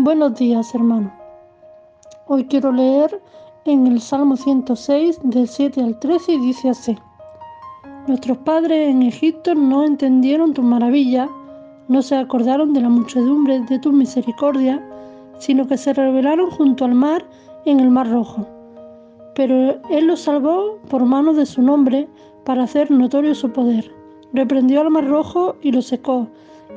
Buenos días, hermano. Hoy quiero leer en el Salmo 106, del 7 al 13, y dice así. Nuestros padres en Egipto no entendieron tu maravilla, no se acordaron de la muchedumbre de tu misericordia, sino que se rebelaron junto al mar en el mar rojo. Pero Él los salvó por mano de su nombre para hacer notorio su poder. Reprendió al mar rojo y lo secó,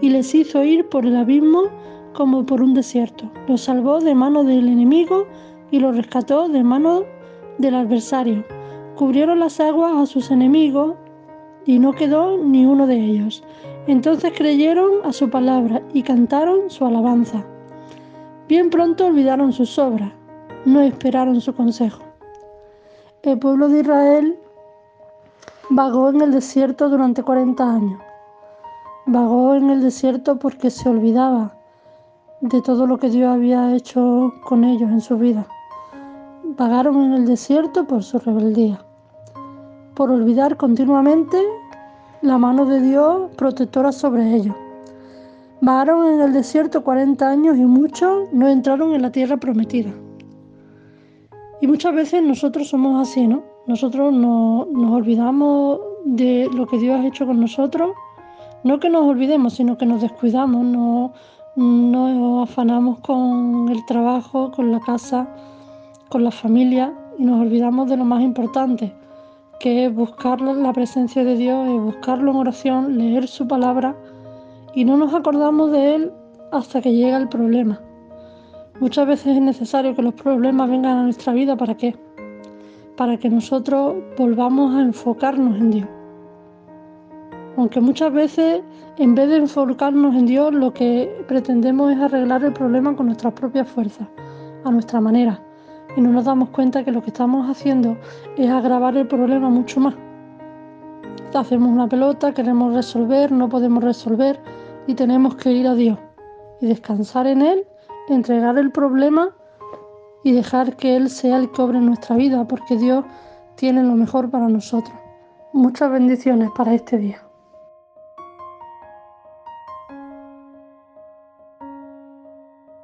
y les hizo ir por el abismo como por un desierto. Lo salvó de mano del enemigo y lo rescató de mano del adversario. Cubrieron las aguas a sus enemigos y no quedó ni uno de ellos. Entonces creyeron a su palabra y cantaron su alabanza. Bien pronto olvidaron sus obras, no esperaron su consejo. El pueblo de Israel vagó en el desierto durante 40 años. Vagó en el desierto porque se olvidaba de todo lo que Dios había hecho con ellos en su vida. Vagaron en el desierto por su rebeldía, por olvidar continuamente la mano de Dios protectora sobre ellos. Vagaron en el desierto 40 años y muchos no entraron en la tierra prometida. Y muchas veces nosotros somos así, ¿no? Nosotros no, nos olvidamos de lo que Dios ha hecho con nosotros. No que nos olvidemos, sino que nos descuidamos, no, nos afanamos con el trabajo, con la casa, con la familia y nos olvidamos de lo más importante, que es buscar la presencia de Dios, buscarlo en oración, leer su palabra y no nos acordamos de Él hasta que llega el problema. Muchas veces es necesario que los problemas vengan a nuestra vida para qué? Para que nosotros volvamos a enfocarnos en Dios. Aunque muchas veces, en vez de enfocarnos en Dios, lo que pretendemos es arreglar el problema con nuestras propias fuerzas, a nuestra manera. Y no nos damos cuenta que lo que estamos haciendo es agravar el problema mucho más. Hacemos una pelota, queremos resolver, no podemos resolver y tenemos que ir a Dios y descansar en Él, entregar el problema y dejar que Él sea el que obre nuestra vida, porque Dios tiene lo mejor para nosotros. Muchas bendiciones para este día.